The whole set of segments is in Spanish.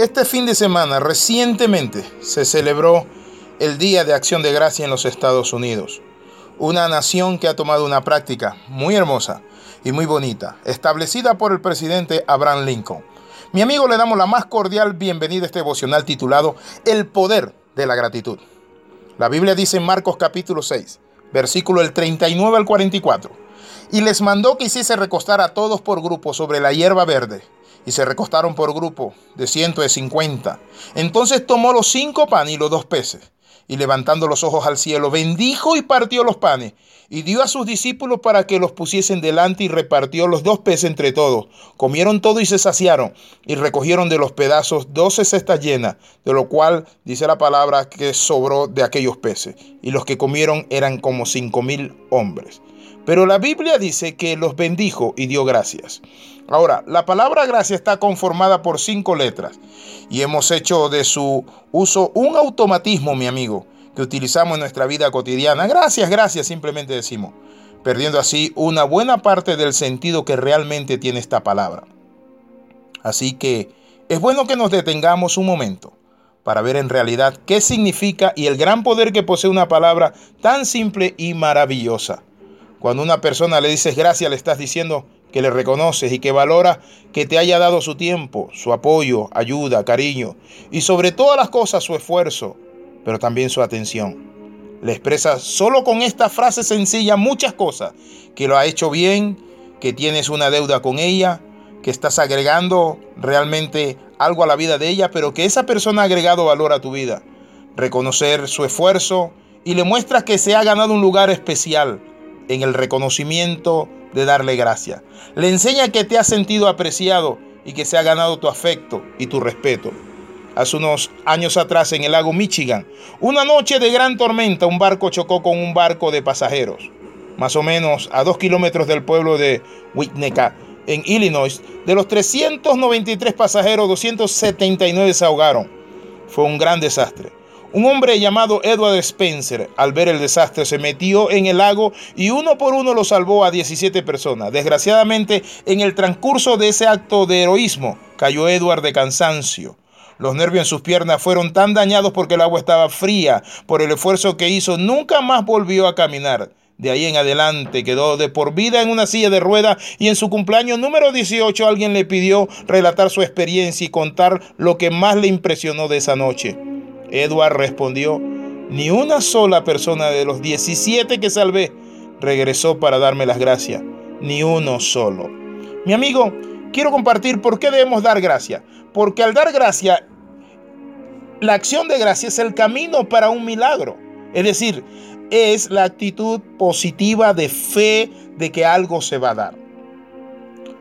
Este fin de semana recientemente se celebró el Día de Acción de Gracia en los Estados Unidos, una nación que ha tomado una práctica muy hermosa y muy bonita, establecida por el presidente Abraham Lincoln. Mi amigo le damos la más cordial bienvenida a este devocional titulado El poder de la gratitud. La Biblia dice en Marcos capítulo 6, versículo del 39 al 44, y les mandó que hiciese recostar a todos por grupo sobre la hierba verde y se recostaron por grupo de ciento de cincuenta. Entonces tomó los cinco panes y los dos peces, y levantando los ojos al cielo, bendijo y partió los panes, y dio a sus discípulos para que los pusiesen delante, y repartió los dos peces entre todos. Comieron todo y se saciaron, y recogieron de los pedazos doce cestas llenas, de lo cual dice la palabra que sobró de aquellos peces, y los que comieron eran como cinco mil hombres. Pero la Biblia dice que los bendijo y dio gracias. Ahora, la palabra gracia está conformada por cinco letras y hemos hecho de su uso un automatismo, mi amigo, que utilizamos en nuestra vida cotidiana. Gracias, gracias, simplemente decimos, perdiendo así una buena parte del sentido que realmente tiene esta palabra. Así que es bueno que nos detengamos un momento para ver en realidad qué significa y el gran poder que posee una palabra tan simple y maravillosa. Cuando una persona le dices gracias, le estás diciendo que le reconoces y que valora que te haya dado su tiempo, su apoyo, ayuda, cariño y sobre todas las cosas su esfuerzo, pero también su atención. Le expresa solo con esta frase sencilla muchas cosas, que lo ha hecho bien, que tienes una deuda con ella, que estás agregando realmente algo a la vida de ella, pero que esa persona ha agregado valor a tu vida. Reconocer su esfuerzo y le muestras que se ha ganado un lugar especial en el reconocimiento de darle gracias. Le enseña que te has sentido apreciado y que se ha ganado tu afecto y tu respeto. Hace unos años atrás en el lago Michigan, una noche de gran tormenta, un barco chocó con un barco de pasajeros. Más o menos a dos kilómetros del pueblo de Winnetka, en Illinois, de los 393 pasajeros, 279 se ahogaron. Fue un gran desastre. Un hombre llamado Edward Spencer, al ver el desastre, se metió en el lago y uno por uno lo salvó a 17 personas. Desgraciadamente, en el transcurso de ese acto de heroísmo, cayó Edward de cansancio. Los nervios en sus piernas fueron tan dañados porque el agua estaba fría. Por el esfuerzo que hizo, nunca más volvió a caminar. De ahí en adelante quedó de por vida en una silla de ruedas y en su cumpleaños número 18 alguien le pidió relatar su experiencia y contar lo que más le impresionó de esa noche. Edward respondió, ni una sola persona de los 17 que salvé regresó para darme las gracias, ni uno solo. Mi amigo, quiero compartir por qué debemos dar gracia. Porque al dar gracia, la acción de gracia es el camino para un milagro. Es decir, es la actitud positiva de fe de que algo se va a dar.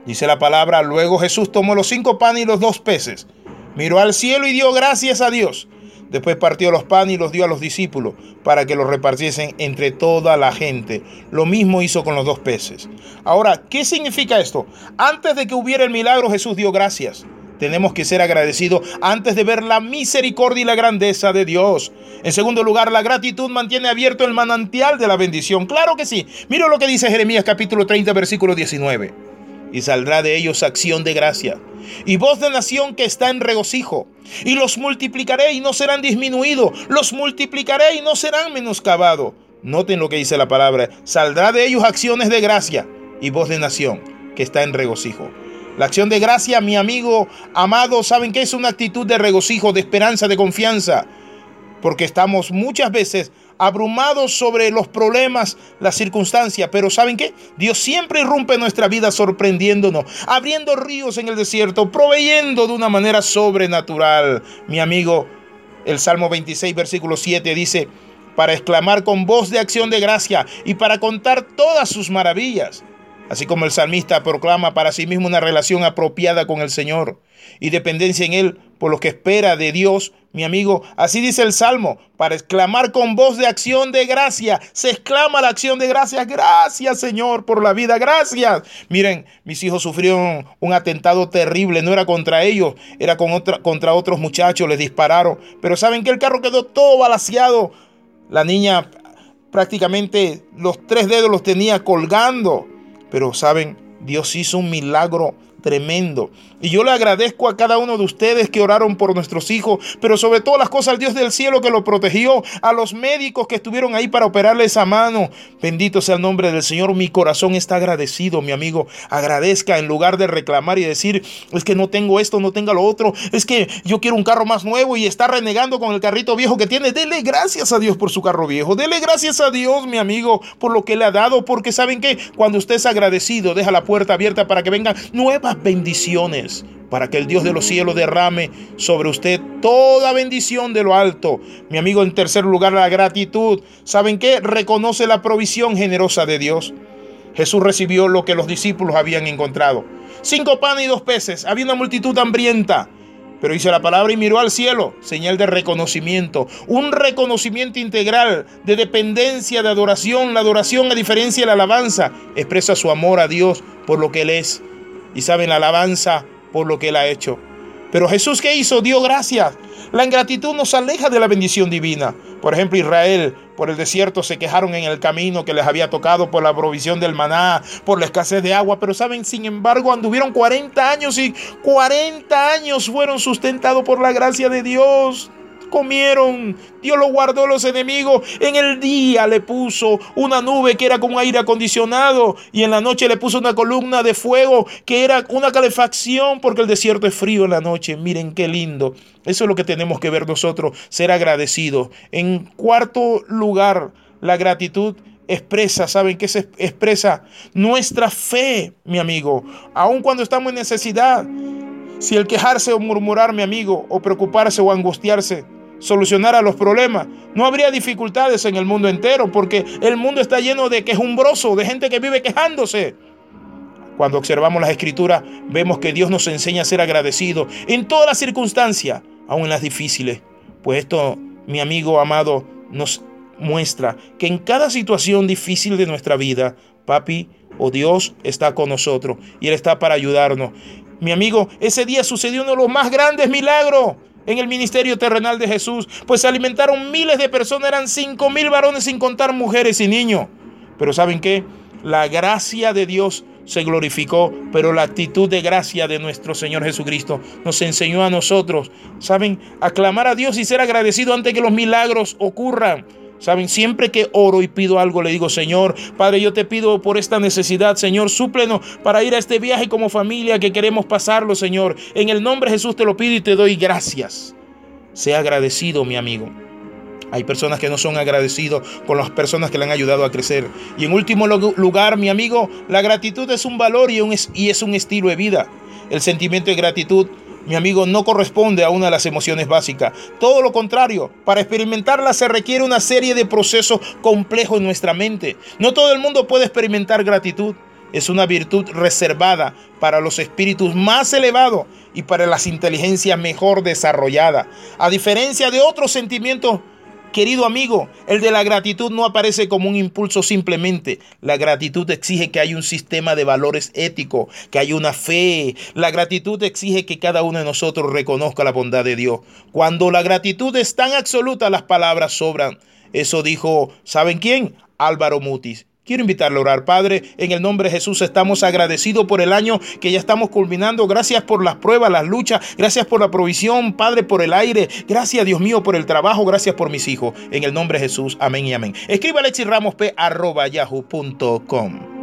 Dice la palabra, luego Jesús tomó los cinco panes y los dos peces, miró al cielo y dio gracias a Dios Después partió los panes y los dio a los discípulos para que los repartiesen entre toda la gente. Lo mismo hizo con los dos peces. Ahora, ¿qué significa esto? Antes de que hubiera el milagro, Jesús dio gracias. Tenemos que ser agradecidos antes de ver la misericordia y la grandeza de Dios. En segundo lugar, la gratitud mantiene abierto el manantial de la bendición. Claro que sí. Mira lo que dice Jeremías capítulo 30, versículo 19. Y saldrá de ellos acción de gracia y voz de nación que está en regocijo. Y los multiplicaré y no serán disminuidos, los multiplicaré y no serán menoscabados. Noten lo que dice la palabra, saldrá de ellos acciones de gracia y voz de nación que está en regocijo. La acción de gracia, mi amigo amado, saben que es una actitud de regocijo, de esperanza, de confianza, porque estamos muchas veces abrumados sobre los problemas, las circunstancias, pero ¿saben qué? Dios siempre irrumpe en nuestra vida sorprendiéndonos, abriendo ríos en el desierto, proveyendo de una manera sobrenatural. Mi amigo, el Salmo 26, versículo 7 dice, para exclamar con voz de acción de gracia y para contar todas sus maravillas. Así como el salmista proclama para sí mismo una relación apropiada con el Señor y dependencia en Él por lo que espera de Dios, mi amigo. Así dice el Salmo, para exclamar con voz de acción de gracia. Se exclama la acción de gracia. Gracias Señor por la vida. Gracias. Miren, mis hijos sufrieron un atentado terrible. No era contra ellos, era contra otros muchachos. Les dispararon. Pero saben que el carro quedó todo balaseado. La niña prácticamente los tres dedos los tenía colgando. Pero saben, Dios hizo un milagro tremendo. Y yo le agradezco a cada uno de ustedes que oraron por nuestros hijos, pero sobre todas las cosas al Dios del cielo que lo protegió, a los médicos que estuvieron ahí para operarle esa mano. Bendito sea el nombre del Señor. Mi corazón está agradecido, mi amigo. Agradezca en lugar de reclamar y decir, es que no tengo esto, no tengo lo otro, es que yo quiero un carro más nuevo y está renegando con el carrito viejo que tiene. Dele gracias a Dios por su carro viejo. Dele gracias a Dios, mi amigo, por lo que le ha dado, porque saben que cuando usted es agradecido, deja la puerta abierta para que vengan nuevas bendiciones para que el Dios de los cielos derrame sobre usted toda bendición de lo alto. Mi amigo, en tercer lugar, la gratitud. ¿Saben qué? Reconoce la provisión generosa de Dios. Jesús recibió lo que los discípulos habían encontrado. Cinco panes y dos peces. Había una multitud hambrienta. Pero hizo la palabra y miró al cielo, señal de reconocimiento, un reconocimiento integral de dependencia, de adoración. La adoración, a diferencia de la alabanza, expresa su amor a Dios por lo que Él es. Y saben, la alabanza por lo que Él ha hecho. Pero Jesús, ¿qué hizo? Dio gracias. La ingratitud nos aleja de la bendición divina. Por ejemplo, Israel por el desierto se quejaron en el camino que les había tocado por la provisión del maná, por la escasez de agua, pero saben, sin embargo, anduvieron 40 años y 40 años fueron sustentados por la gracia de Dios comieron. Dios lo guardó los enemigos. En el día le puso una nube que era como aire acondicionado y en la noche le puso una columna de fuego que era una calefacción porque el desierto es frío en la noche. Miren qué lindo. Eso es lo que tenemos que ver nosotros, ser agradecidos. En cuarto lugar, la gratitud expresa, ¿saben qué se expresa? Nuestra fe, mi amigo, aun cuando estamos en necesidad. Si el quejarse o murmurar, mi amigo, o preocuparse o angustiarse, solucionara los problemas, no habría dificultades en el mundo entero, porque el mundo está lleno de quejumbrosos, de gente que vive quejándose. Cuando observamos las escrituras, vemos que Dios nos enseña a ser agradecidos en todas las circunstancias, aun en las difíciles. Pues esto, mi amigo amado, nos muestra que en cada situación difícil de nuestra vida, papi o Dios está con nosotros y Él está para ayudarnos. Mi amigo, ese día sucedió uno de los más grandes milagros en el ministerio terrenal de Jesús, pues se alimentaron miles de personas, eran cinco mil varones sin contar mujeres y niños. Pero ¿saben qué? La gracia de Dios se glorificó, pero la actitud de gracia de nuestro Señor Jesucristo nos enseñó a nosotros, ¿saben? A clamar a Dios y ser agradecido antes que los milagros ocurran. Saben, siempre que oro y pido algo, le digo, Señor, Padre, yo te pido por esta necesidad, Señor, súplenos para ir a este viaje como familia que queremos pasarlo, Señor. En el nombre de Jesús te lo pido y te doy gracias. Sea agradecido, mi amigo. Hay personas que no son agradecidos con las personas que le han ayudado a crecer. Y en último lugar, mi amigo, la gratitud es un valor y, y es un estilo de vida. El sentimiento de gratitud mi amigo, no corresponde a una de las emociones básicas. Todo lo contrario, para experimentarla se requiere una serie de procesos complejos en nuestra mente. No todo el mundo puede experimentar gratitud. Es una virtud reservada para los espíritus más elevados y para las inteligencias mejor desarrolladas. A diferencia de otros sentimientos Querido amigo, el de la gratitud no aparece como un impulso simplemente. La gratitud exige que haya un sistema de valores éticos, que haya una fe. La gratitud exige que cada uno de nosotros reconozca la bondad de Dios. Cuando la gratitud es tan absoluta, las palabras sobran. Eso dijo, ¿saben quién? Álvaro Mutis. Quiero invitarle a orar, Padre, en el nombre de Jesús estamos agradecidos por el año que ya estamos culminando. Gracias por las pruebas, las luchas, gracias por la provisión, Padre, por el aire. Gracias, Dios mío, por el trabajo, gracias por mis hijos. En el nombre de Jesús, amén y amén. Escriba Alexis Ramos yahoo.com.